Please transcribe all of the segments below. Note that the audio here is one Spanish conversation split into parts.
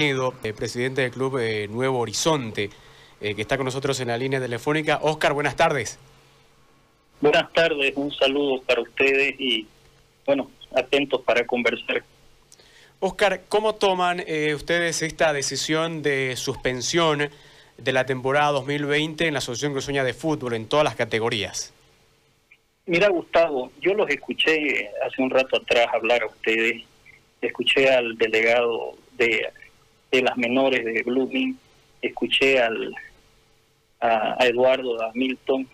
eh, presidente del club eh, Nuevo Horizonte, eh, que está con nosotros en la línea telefónica. Oscar, buenas tardes. Buenas tardes, un saludo para ustedes y, bueno, atentos para conversar. Oscar, ¿cómo toman ustedes esta decisión de suspensión de la temporada 2020 en la Asociación Cruceña de Fútbol en todas las categorías? Mira, Gustavo, yo los escuché hace un rato atrás hablar a ustedes, escuché al delegado de de las menores de Blooming, escuché al, a, Eduardo, a Milton.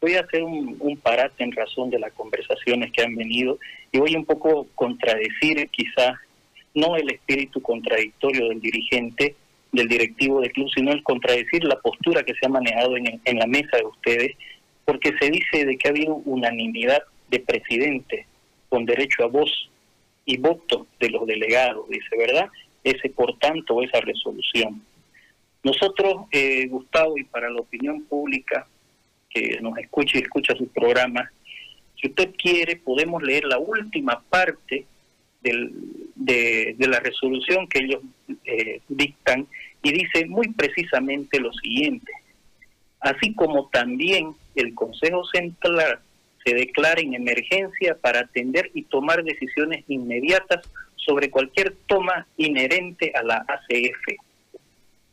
Voy a hacer un, un, parate en razón de las conversaciones que han venido y voy un poco contradecir quizás no el espíritu contradictorio del dirigente, del directivo del club, sino el contradecir la postura que se ha manejado en, en la mesa de ustedes, porque se dice de que ha habido unanimidad de presidente con derecho a voz y voto de los delegados, dice, ¿verdad? Ese por tanto esa resolución. Nosotros, eh, Gustavo, y para la opinión pública que nos escucha y escucha sus programas, si usted quiere, podemos leer la última parte del, de, la resolución que ellos eh, dictan y dice muy precisamente lo siguiente. Así como también el Consejo Central se declara en emergencia para atender y tomar decisiones inmediatas sobre cualquier toma inherente a la ACF.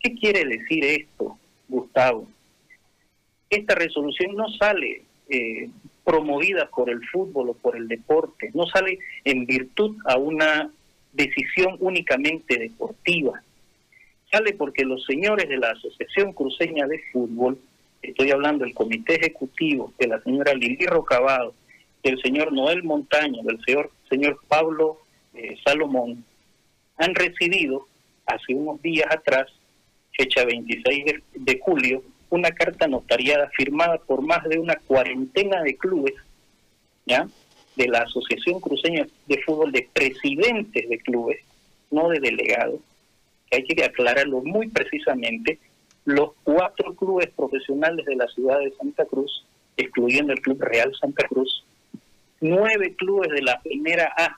¿Qué quiere decir esto, Gustavo? Esta resolución no sale eh, promovida por el fútbol o por el deporte, no sale en virtud a una decisión únicamente deportiva. Sale porque los señores de la Asociación Cruceña de Fútbol, estoy hablando del comité ejecutivo, de la señora Lili Rocabado, del señor Noel Montaño, del señor, señor Pablo eh, Salomón han recibido hace unos días atrás, fecha 26 de, julio, una carta notariada firmada por más de una cuarentena de clubes, ¿ya? de la Asociación Cruceña de Fútbol, de presidentes de clubes, no de delegados, que hay que aclararlo muy precisamente, los cuatro clubes profesionales de la ciudad de Santa Cruz, excluyendo el Club Real Santa Cruz, nueve clubes de la primera A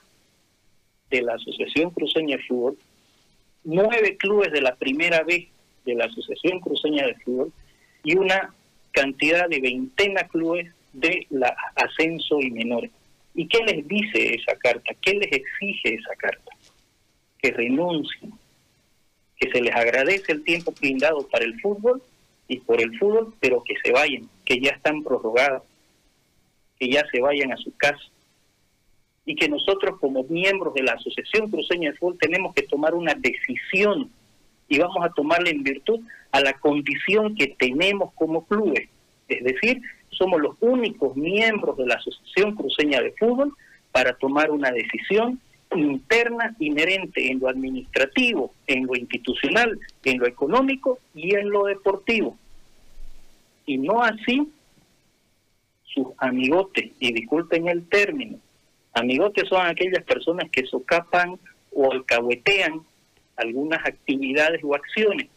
de la Asociación Cruceña de Fútbol, nueve clubes de la primera B de la Asociación Cruceña de Fútbol y una cantidad de veintena clubes de la ascenso y menores. ¿Y qué les dice esa carta? ¿Qué les exige esa carta? Que renuncien, que se les agradece el tiempo brindado para el fútbol y por el fútbol, pero que se vayan, que ya están prorrogados, que ya se vayan a su casa y que nosotros como miembros de la Asociación Cruceña de Fútbol tenemos que tomar una decisión y vamos a tomarla en virtud a la condición que tenemos como clubes. Es decir, somos los únicos miembros de la Asociación Cruceña de Fútbol para tomar una decisión interna inherente en lo administrativo, en lo institucional, en lo económico y en lo deportivo. Y no así sus amigotes, y disculpen el término, Amigotes son aquellas personas que socapan o alcahuetean algunas actividades o acciones.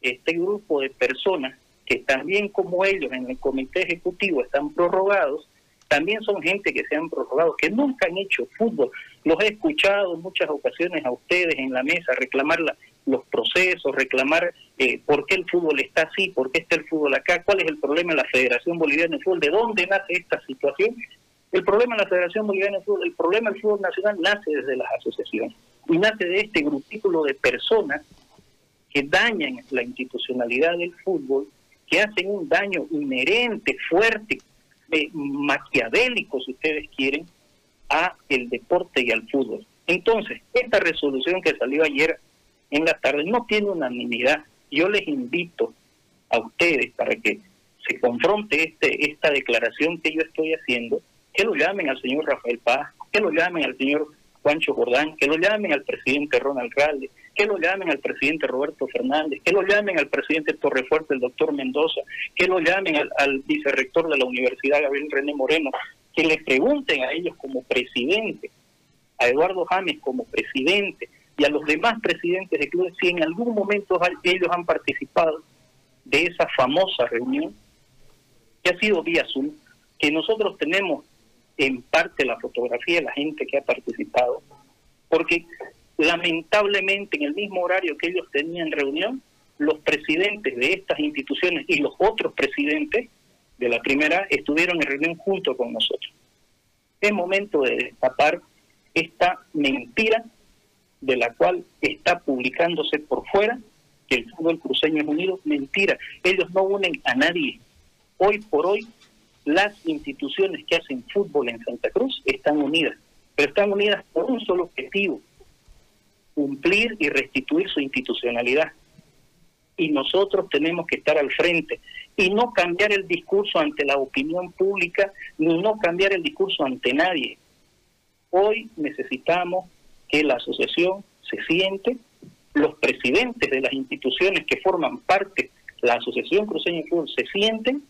Este grupo de personas que también como ellos en el comité ejecutivo están prorrogados, también son gente que se han prorrogado, que nunca han hecho fútbol. Los he escuchado en muchas ocasiones a ustedes en la mesa reclamar los procesos, reclamar eh, por qué el fútbol está así, por qué está el fútbol acá, cuál es el problema en la Federación Boliviana de Fútbol, de dónde nace esta situación el problema en la Federación Boliviana de Fútbol, el problema del fútbol nacional nace desde las asociaciones y nace de este grupículo de personas que dañan la institucionalidad del fútbol, que hacen un daño inherente, fuerte, eh, maquiavélico, si ustedes quieren, a el deporte y al fútbol. Entonces, esta resolución que salió ayer en la tarde no tiene unanimidad. Yo les invito a ustedes para que se confronte este, esta declaración que yo estoy haciendo que lo llamen al señor Rafael Paz, que lo llamen al señor Juancho Jordán, que lo llamen al presidente Ronald Ralde, que lo llamen al presidente Roberto Fernández, que lo llamen al presidente Torrefuerte, el doctor Mendoza, que lo llamen al, al vicerrector de la Universidad, Gabriel René Moreno, que les pregunten a ellos como presidente, a Eduardo James como presidente y a los demás presidentes de clubes si en algún momento ellos han participado de esa famosa reunión que ha sido vía Zoom, que nosotros tenemos en parte la fotografía de la gente que ha participado, porque Lamentablemente, en el mismo horario que ellos tenían reunión, los presidentes de estas instituciones y los otros presidentes de la primera estuvieron en reunión junto con nosotros. Es momento de destapar esta mentira de la cual está publicándose por fuera que el fútbol cruceño es unido. Mentira, ellos no unen a nadie. Hoy por hoy, las instituciones que hacen fútbol en Santa Cruz están unidas, pero están unidas por un solo objetivo, cumplir y restituir su institucionalidad. Y nosotros tenemos que estar al frente y no cambiar el discurso ante la opinión pública, ni no cambiar el discurso ante nadie. Hoy necesitamos que la asociación se siente, los presidentes de las instituciones que forman parte la Asociación Cruceña Fútbol se sienten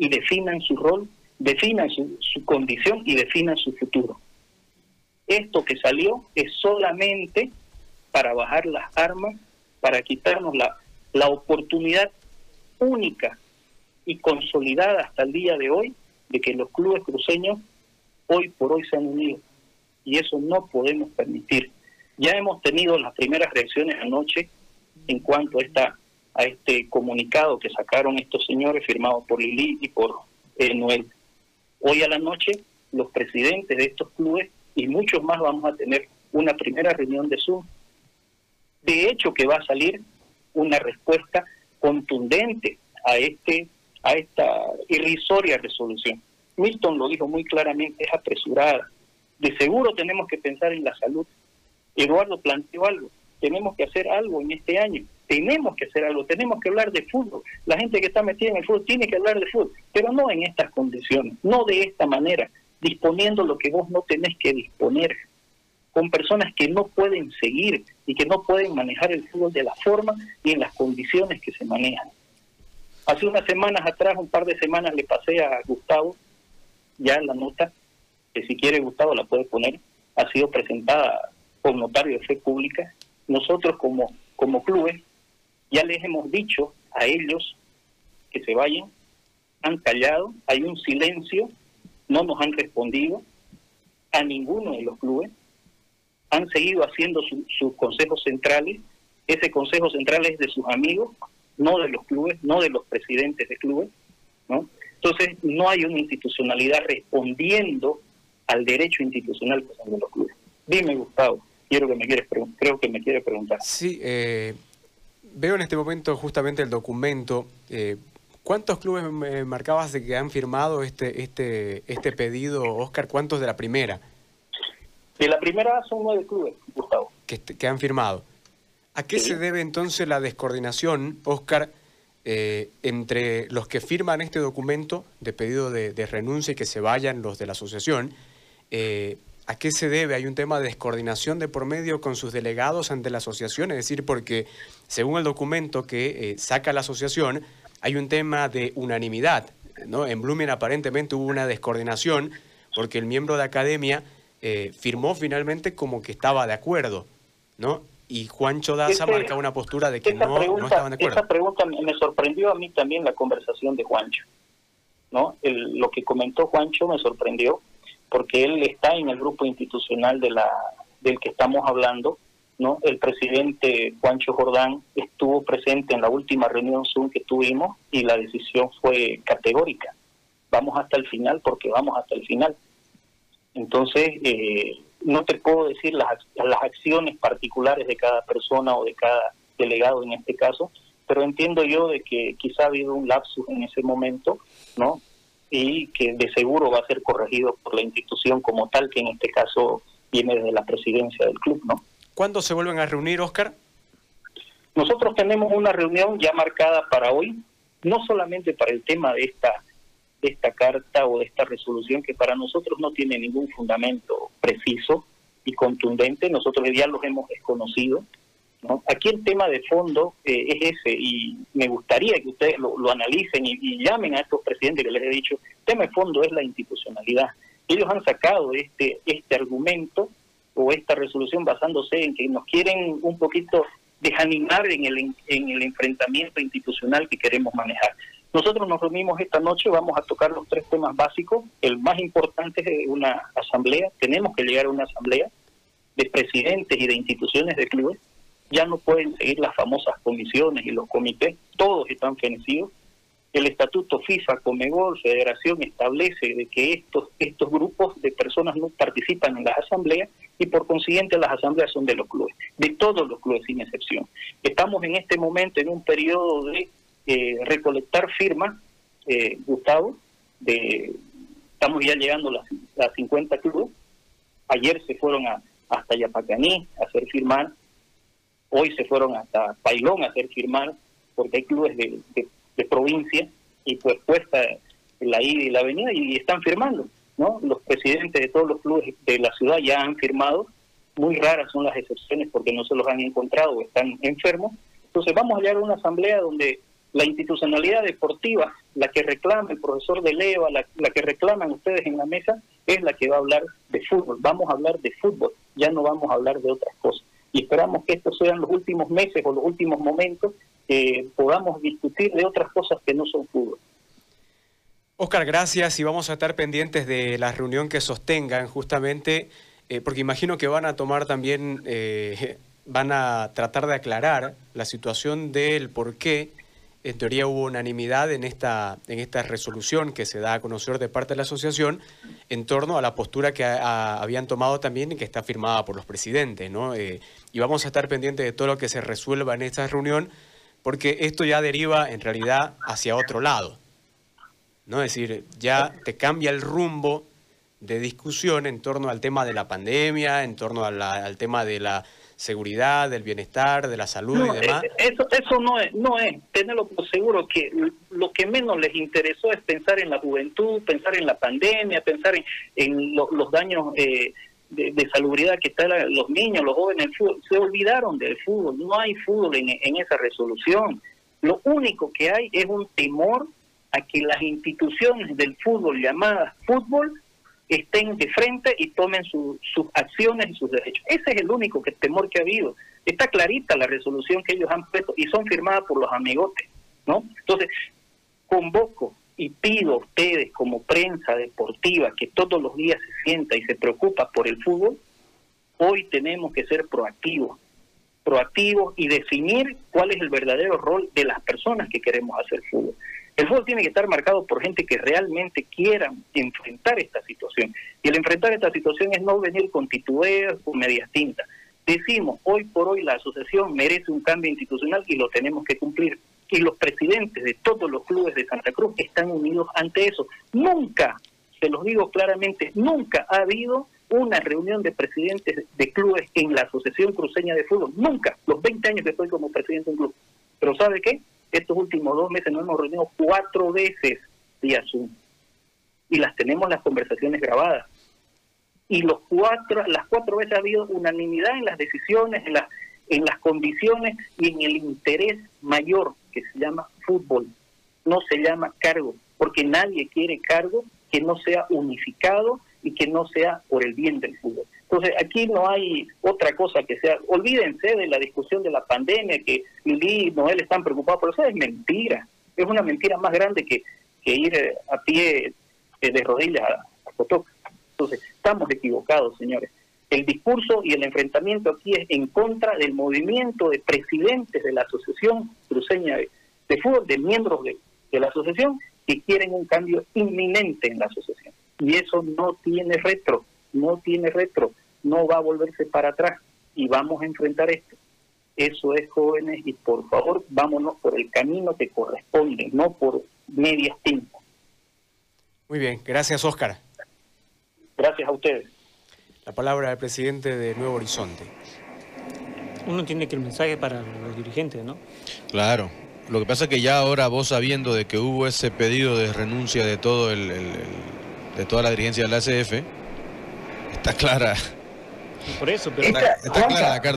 y definan su rol, definan su, su condición y definan su futuro. Esto que salió es solamente para bajar las armas, para quitarnos la, la oportunidad única y consolidada hasta el día de hoy de que los clubes cruceños hoy por hoy se han unido y eso no podemos permitir. Ya hemos tenido las primeras reacciones anoche en cuanto a esta a este comunicado que sacaron estos señores firmados por Lili y por eh, Noel. Hoy a la noche los presidentes de estos clubes y muchos más vamos a tener una primera reunión de Zoom. De hecho que va a salir una respuesta contundente a este a esta irrisoria resolución. Milton lo dijo muy claramente, es apresurada, de seguro tenemos que pensar en la salud. Eduardo planteó algo, tenemos que hacer algo en este año, tenemos que hacer algo, tenemos que hablar de fútbol. La gente que está metida en el fútbol tiene que hablar de fútbol, pero no en estas condiciones, no de esta manera, disponiendo lo que vos no tenés que disponer, con personas que no pueden seguir y que no pueden manejar el fútbol de la forma y en las condiciones que se manejan. Hace unas semanas atrás, un par de semanas, le pasé a Gustavo ya la nota que si quiere Gustavo la puede poner, ha sido presentada por notario de fe pública. Nosotros como, como clubes ya les hemos dicho a ellos que se vayan, han callado, hay un silencio, no nos han respondido a ninguno de los clubes, han seguido haciendo sus consejos centrales, ese consejo central es de sus amigos, no de los clubes, no de los presidentes de clubes, ¿no? Entonces, no hay una institucionalidad respondiendo al derecho institucional que son de los clubes. Dime, Gustavo, quiero que me quieres creo que me quiere preguntar. Sí, eh, veo en este momento justamente el documento. Eh, ¿Cuántos clubes me marcabas de que han firmado este, este, este pedido, Oscar? ¿Cuántos de la primera? De la primera son nueve clubes, Gustavo. Que, que han firmado. ¿A qué se debe entonces la descoordinación, Oscar, eh, entre los que firman este documento de pedido de, de, renuncia y que se vayan los de la asociación eh, ¿A qué se debe? ¿Hay un tema de descoordinación de por medio con sus delegados ante la asociación? Es decir, porque según el documento que eh, saca la asociación, hay un tema de unanimidad. ¿no? En Blumen aparentemente hubo una descoordinación porque el miembro de academia eh, firmó finalmente como que estaba de acuerdo. ¿no? Y Juancho Daza este, marca una postura de que no, no, estaban de acuerdo. Esa pregunta me sorprendió a mí también la conversación de Juancho. ¿no? El, lo que comentó Juancho me sorprendió porque él está en el grupo institucional de la del que estamos hablando, ¿no? El presidente Juancho Jordán estuvo presente en la última reunión Zoom que tuvimos y la decisión fue categórica. Vamos hasta el final porque vamos hasta el final. Entonces, eh, no te puedo decir las, las acciones particulares de cada persona o de cada delegado en este caso, pero entiendo yo de que quizá ha habido un lapsus en ese momento, ¿no? Y que de seguro va a ser corregido por la institución como tal, que en este caso viene desde la presidencia del club, ¿no? ¿Cuándo se vuelven a reunir, Oscar? Nosotros tenemos una reunión ya marcada para hoy, no solamente para el tema de esta de esta carta o de esta resolución que para nosotros no tiene ningún fundamento preciso y contundente, nosotros ya los hemos desconocido, Aquí el tema de fondo eh, es ese y me gustaría que ustedes lo, analicen y, llamen a estos presidentes que les he dicho, el tema de fondo es la institucionalidad. Ellos han sacado este, este argumento o esta resolución basándose en que nos quieren un poquito desanimar en el, en el enfrentamiento institucional que queremos manejar. Nosotros nos reunimos esta noche, vamos a tocar los tres temas básicos. El más importante es una asamblea, tenemos que llegar a una asamblea de presidentes y de instituciones de clubes, ya no pueden seguir las famosas comisiones y los comités, todos están fenecidos. El estatuto FIFA, Comegol, Federación establece de que estos, estos grupos de personas no participan en las asambleas y por consiguiente las asambleas son de los clubes, de todos los clubes sin excepción. Estamos en este momento en un periodo de eh, recolectar firmas, eh, Gustavo, de, estamos ya llegando a las, 50 clubes, ayer se fueron a, hasta Yapacaní a hacer firmar Hoy se fueron hasta Pailón a hacer firmar, porque hay clubes de, provincia y pues cuesta la ida y la avenida y están firmando. ¿no? Los presidentes de todos los clubes de la ciudad ya han firmado. Muy raras son las excepciones porque no se los han encontrado o están enfermos. Entonces vamos a llegar a una asamblea donde la institucionalidad deportiva, la que reclama el profesor de Leva, la, la, que reclaman ustedes en la mesa, es la que va a hablar de fútbol. Vamos a hablar de fútbol, ya no vamos a hablar de otras cosas y esperamos que estos sean los últimos meses o los últimos momentos que podamos discutir de otras cosas que no son fútbol. Oscar, gracias y vamos a estar pendientes de la reunión que sostengan justamente, eh, porque imagino que van a tomar también, eh, van a tratar de aclarar la situación del por qué en teoría hubo unanimidad en esta, en esta resolución que se da a conocer de parte de la asociación en torno a la postura que habían tomado también y que está firmada por los presidentes. ¿no? Eh, y vamos a estar pendientes de todo lo que se resuelva en esta reunión, porque esto ya deriva en realidad hacia otro lado. ¿no? Es decir, ya te cambia el rumbo de discusión en torno al tema de la pandemia, en torno al tema de la seguridad, del bienestar, de la salud y demás. Eh, eso, eso no es, no es, tenerlo por seguro que lo que menos les interesó es pensar en la juventud, pensar en la pandemia, pensar en, los daños eh, de, salubridad que están los niños, los jóvenes, el fútbol. Se olvidaron del fútbol, no hay fútbol en, en esa resolución. Lo único que hay es un temor a que las instituciones del fútbol llamadas fútbol estén de frente y tomen sus acciones y sus derechos. Ese es el único temor que ha habido. Está clarita la resolución que ellos han puesto y son firmadas por los amigotes, ¿no? Entonces, convoco y pido a ustedes como prensa deportiva que todos los días se sienta y se preocupa por el fútbol, hoy tenemos que ser proactivos, proactivos y definir cuál es el verdadero rol de las personas que queremos hacer fútbol. El fútbol tiene que estar marcado por gente que realmente quiera enfrentar esta situación. Y el enfrentar esta situación es no venir con titubeos, con medias tintas. Decimos, hoy por hoy la asociación merece un cambio institucional y lo tenemos que cumplir. Y los presidentes de todos los clubes de Santa Cruz están unidos ante eso. Nunca, se los digo claramente, nunca ha habido una reunión de presidentes de clubes en la Asociación Cruceña de Fútbol. Nunca, los 20 años que estoy como presidente de un club. Pero ¿sabe qué? Estos últimos dos meses nos hemos reunido cuatro veces vía Zoom. Y las tenemos las conversaciones grabadas. Y los cuatro, las cuatro veces ha habido unanimidad en las decisiones, en, las en las condiciones y en el interés mayor que se llama fútbol. No se llama cargo, porque nadie quiere cargo que no sea unificado y que no sea por el bien del fútbol. Entonces, aquí no hay otra cosa que sea. Olvídense de la discusión de la pandemia, que Lili y Noel están preocupados por eso. Es mentira. Es una mentira más grande que, que ir a pie eh, de rodillas a, a Entonces, estamos equivocados, señores. El discurso y el enfrentamiento aquí es en contra del movimiento de presidentes de la Asociación Cruceña de, Fútbol, de miembros de la asociación, que quieren un cambio inminente en la asociación. Y eso no tiene retro, no tiene retro no va a volverse para atrás y vamos a enfrentar esto. Eso es jóvenes y por favor vámonos por el camino que corresponde, no por medias tintas. Muy bien, gracias Oscar. Gracias a ustedes. La palabra del presidente de Nuevo Horizonte. Uno tiene que el mensaje para los dirigentes, ¿no? Claro. Lo que pasa es que ya ahora vos sabiendo de que hubo ese pedido de renuncia de todo el, de toda la dirigencia de la ACF, está clara por eso, pero... Está, clara la carta.